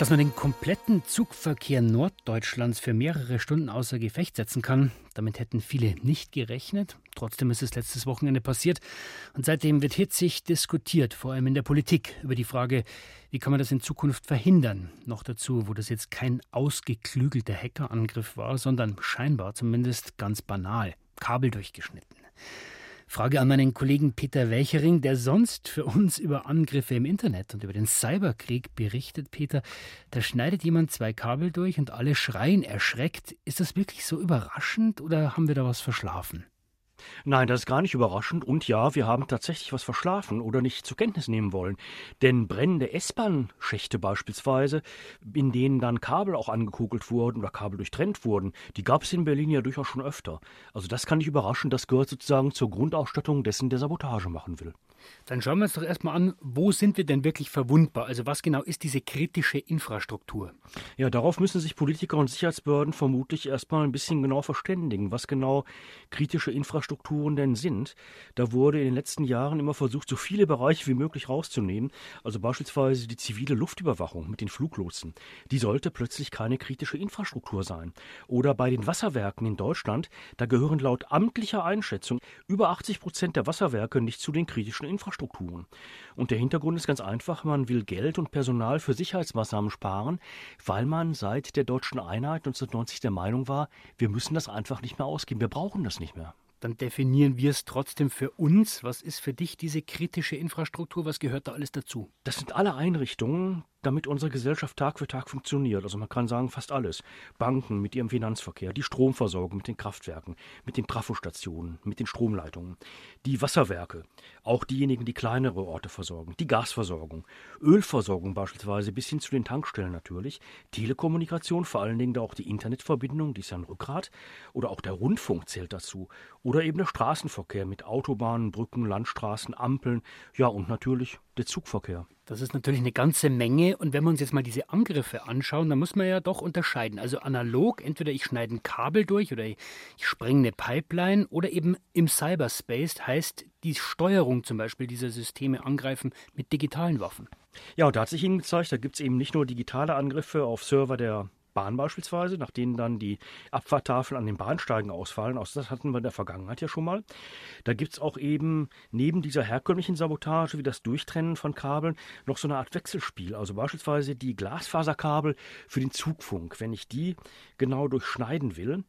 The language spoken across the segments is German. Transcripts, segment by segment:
Dass man den kompletten Zugverkehr Norddeutschlands für mehrere Stunden außer Gefecht setzen kann, damit hätten viele nicht gerechnet. Trotzdem ist es letztes Wochenende passiert. Und seitdem wird hitzig diskutiert, vor allem in der Politik, über die Frage, wie kann man das in Zukunft verhindern. Noch dazu, wo das jetzt kein ausgeklügelter Hackerangriff war, sondern scheinbar zumindest ganz banal, Kabel durchgeschnitten. Frage an meinen Kollegen Peter Welchering, der sonst für uns über Angriffe im Internet und über den Cyberkrieg berichtet. Peter, da schneidet jemand zwei Kabel durch und alle schreien erschreckt. Ist das wirklich so überraschend oder haben wir da was verschlafen? Nein, das ist gar nicht überraschend. Und ja, wir haben tatsächlich was verschlafen oder nicht zur Kenntnis nehmen wollen. Denn brennende S-Bahn-Schächte beispielsweise, in denen dann Kabel auch angekugelt wurden oder Kabel durchtrennt wurden, die gab es in Berlin ja durchaus schon öfter. Also das kann nicht überraschen. Das gehört sozusagen zur Grundausstattung dessen, der Sabotage machen will. Dann schauen wir uns doch erstmal an, wo sind wir denn wirklich verwundbar? Also was genau ist diese kritische Infrastruktur? Ja, darauf müssen sich Politiker und Sicherheitsbehörden vermutlich erstmal ein bisschen genau verständigen, was genau kritische Infrastrukturen denn sind. Da wurde in den letzten Jahren immer versucht, so viele Bereiche wie möglich rauszunehmen. Also beispielsweise die zivile Luftüberwachung mit den Fluglotsen. Die sollte plötzlich keine kritische Infrastruktur sein. Oder bei den Wasserwerken in Deutschland, da gehören laut amtlicher Einschätzung über 80 Prozent der Wasserwerke nicht zu den kritischen Infrastrukturen. Und der Hintergrund ist ganz einfach, man will Geld und Personal für Sicherheitsmaßnahmen sparen, weil man seit der deutschen Einheit 1990 der Meinung war, wir müssen das einfach nicht mehr ausgeben, wir brauchen das nicht mehr. Dann definieren wir es trotzdem für uns. Was ist für dich diese kritische Infrastruktur? Was gehört da alles dazu? Das sind alle Einrichtungen, damit unsere Gesellschaft Tag für Tag funktioniert. Also man kann sagen, fast alles. Banken mit ihrem Finanzverkehr, die Stromversorgung mit den Kraftwerken, mit den Trafostationen, mit den Stromleitungen, die Wasserwerke, auch diejenigen, die kleinere Orte versorgen, die Gasversorgung, Ölversorgung beispielsweise bis hin zu den Tankstellen natürlich, Telekommunikation, vor allen Dingen da auch die Internetverbindung, die ist ja ein Rückgrat, oder auch der Rundfunk zählt dazu, oder eben der Straßenverkehr mit Autobahnen, Brücken, Landstraßen, Ampeln, ja und natürlich der Zugverkehr. Das ist natürlich eine ganze Menge. Und wenn wir uns jetzt mal diese Angriffe anschauen, dann muss man ja doch unterscheiden. Also analog, entweder ich schneide ein Kabel durch oder ich sprenge eine Pipeline oder eben im Cyberspace heißt die Steuerung zum Beispiel dieser Systeme angreifen mit digitalen Waffen. Ja, und da hat sich Ihnen gezeigt, da gibt es eben nicht nur digitale Angriffe auf Server der Bahn beispielsweise, nach denen dann die Abfahrttafeln an den Bahnsteigen ausfallen. Auch das hatten wir in der Vergangenheit ja schon mal. Da gibt es auch eben neben dieser herkömmlichen Sabotage, wie das Durchtrennen von Kabeln, noch so eine Art Wechselspiel. Also beispielsweise die Glasfaserkabel für den Zugfunk. Wenn ich die genau durchschneiden will,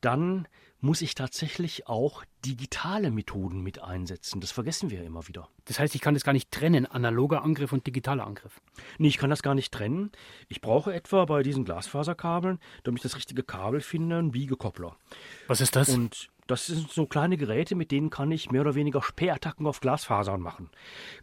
dann muss ich tatsächlich auch digitale Methoden mit einsetzen. Das vergessen wir ja immer wieder. Das heißt, ich kann das gar nicht trennen, analoger Angriff und digitaler Angriff. Nee, ich kann das gar nicht trennen. Ich brauche etwa bei diesen Glasfaserkabeln, damit ich das richtige Kabel finde, einen Biegekoppler. Was ist das? Und das sind so kleine Geräte, mit denen kann ich mehr oder weniger Sperrattacken auf Glasfasern machen.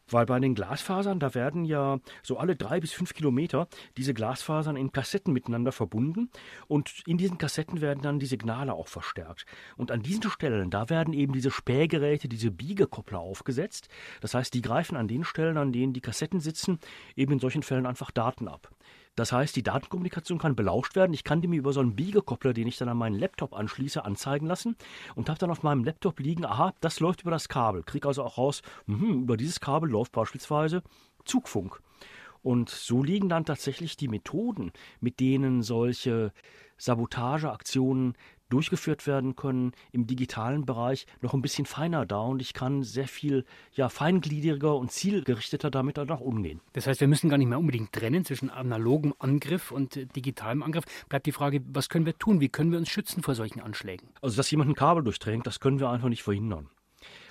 Weil bei den Glasfasern, da werden ja so alle drei bis fünf Kilometer diese Glasfasern in Kassetten miteinander verbunden und in diesen Kassetten werden dann die Signale auch verstärkt. Und an diesen Stellen, da werden eben diese Spähgeräte, diese Biegekoppler aufgesetzt. Das heißt, die greifen an den Stellen, an denen die Kassetten sitzen, eben in solchen Fällen einfach Daten ab. Das heißt, die Datenkommunikation kann belauscht werden. Ich kann die mir über so einen Biegekoppler, den ich dann an meinen Laptop anschließe, anzeigen lassen und habe dann auf meinem Laptop liegen, aha, das läuft über das Kabel. Krieg also auch raus, mh, über dieses Kabel läuft beispielsweise Zugfunk. Und so liegen dann tatsächlich die Methoden, mit denen solche Sabotageaktionen durchgeführt werden können im digitalen Bereich noch ein bisschen feiner da und ich kann sehr viel ja, feingliedriger und zielgerichteter damit dann auch umgehen. Das heißt, wir müssen gar nicht mehr unbedingt trennen zwischen analogem Angriff und digitalem Angriff. Bleibt die Frage, was können wir tun? Wie können wir uns schützen vor solchen Anschlägen? Also, dass jemand ein Kabel durchdrängt, das können wir einfach nicht verhindern.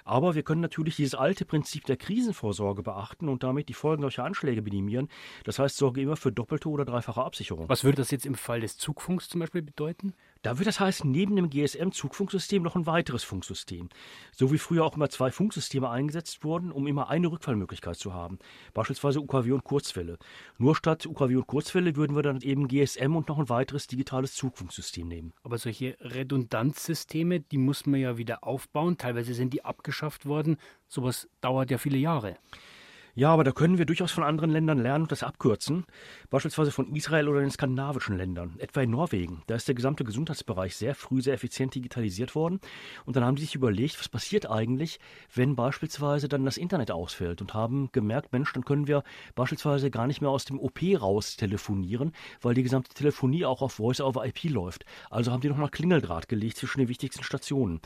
Aber wir können natürlich dieses alte Prinzip der Krisenvorsorge beachten und damit die Folgen solcher Anschläge minimieren. Das heißt, sorge immer für doppelte oder dreifache Absicherung. Was würde das jetzt im Fall des Zugfunks zum Beispiel bedeuten? Da wird das heißen, neben dem GSM-Zugfunksystem noch ein weiteres Funksystem. So wie früher auch immer zwei Funksysteme eingesetzt wurden, um immer eine Rückfallmöglichkeit zu haben. Beispielsweise UKW und Kurzwelle. Nur statt UKW und Kurzwelle würden wir dann eben GSM und noch ein weiteres digitales Zugfunksystem nehmen. Aber solche Redundanzsysteme, die muss man ja wieder aufbauen. Teilweise sind die abgeschafft worden. Sowas dauert ja viele Jahre. Ja, aber da können wir durchaus von anderen Ländern lernen und das abkürzen. Beispielsweise von Israel oder den skandinavischen Ländern, etwa in Norwegen. Da ist der gesamte Gesundheitsbereich sehr früh, sehr effizient digitalisiert worden. Und dann haben die sich überlegt, was passiert eigentlich, wenn beispielsweise dann das Internet ausfällt und haben gemerkt, Mensch, dann können wir beispielsweise gar nicht mehr aus dem OP raus telefonieren, weil die gesamte Telefonie auch auf Voice over IP läuft. Also haben die noch mal Klingeldraht gelegt zwischen den wichtigsten Stationen.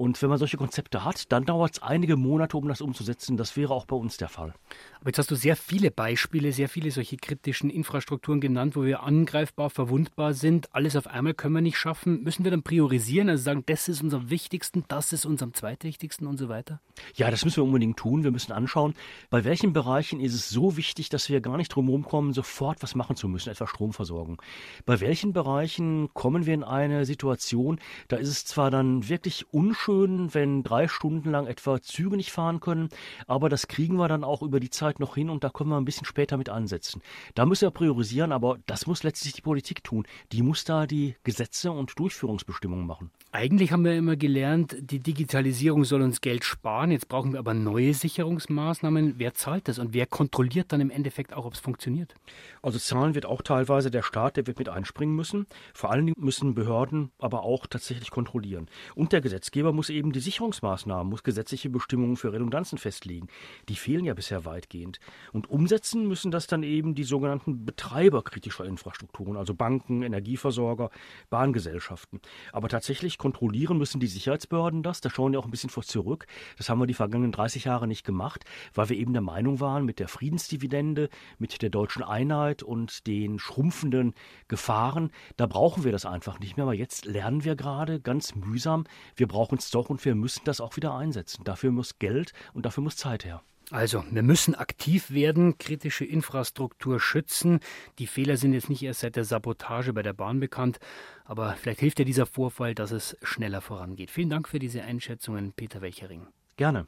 Und wenn man solche Konzepte hat, dann dauert es einige Monate, um das umzusetzen. Das wäre auch bei uns der Fall. Aber jetzt hast du sehr viele Beispiele, sehr viele solche kritischen Infrastrukturen genannt, wo wir angreifbar, verwundbar sind. Alles auf einmal können wir nicht schaffen. Müssen wir dann priorisieren, also sagen, das ist unser Wichtigsten, das ist unser Zweitwichtigsten und so weiter? Ja, das müssen wir unbedingt tun. Wir müssen anschauen, bei welchen Bereichen ist es so wichtig, dass wir gar nicht drum herum kommen, sofort was machen zu müssen, etwa Stromversorgung. Bei welchen Bereichen kommen wir in eine Situation, da ist es zwar dann wirklich unschön, wenn drei Stunden lang etwa Züge nicht fahren können, aber das kriegen wir dann auch über die Zeit noch hin und da können wir ein bisschen später mit ansetzen. Da müssen wir priorisieren, aber das muss letztlich die Politik tun. Die muss da die Gesetze und Durchführungsbestimmungen machen. Eigentlich haben wir immer gelernt, die Digitalisierung soll uns Geld sparen. Jetzt brauchen wir aber neue Sicherungsmaßnahmen. Wer zahlt das und wer kontrolliert dann im Endeffekt auch, ob es funktioniert? Also zahlen wird auch teilweise der Staat, der wird mit einspringen müssen. Vor allen Dingen müssen Behörden aber auch tatsächlich kontrollieren. Und der Gesetzgeber muss eben die Sicherungsmaßnahmen, muss gesetzliche Bestimmungen für Redundanzen festlegen. Die fehlen ja bisher weitgehend. Und umsetzen müssen das dann eben die sogenannten Betreiber kritischer Infrastrukturen, also Banken, Energieversorger, Bahngesellschaften. Aber tatsächlich kontrollieren müssen die Sicherheitsbehörden das. Da schauen wir auch ein bisschen vor zurück. Das haben wir die vergangenen 30 Jahre nicht gemacht, weil wir eben der Meinung waren, mit der Friedensdividende, mit der deutschen Einheit und den schrumpfenden Gefahren, da brauchen wir das einfach nicht mehr. Aber jetzt lernen wir gerade ganz mühsam, wir brauchen es doch und wir müssen das auch wieder einsetzen. Dafür muss Geld und dafür muss Zeit her. Also, wir müssen aktiv werden, kritische Infrastruktur schützen. Die Fehler sind jetzt nicht erst seit der Sabotage bei der Bahn bekannt, aber vielleicht hilft ja dieser Vorfall, dass es schneller vorangeht. Vielen Dank für diese Einschätzungen, Peter Welchering. Gerne.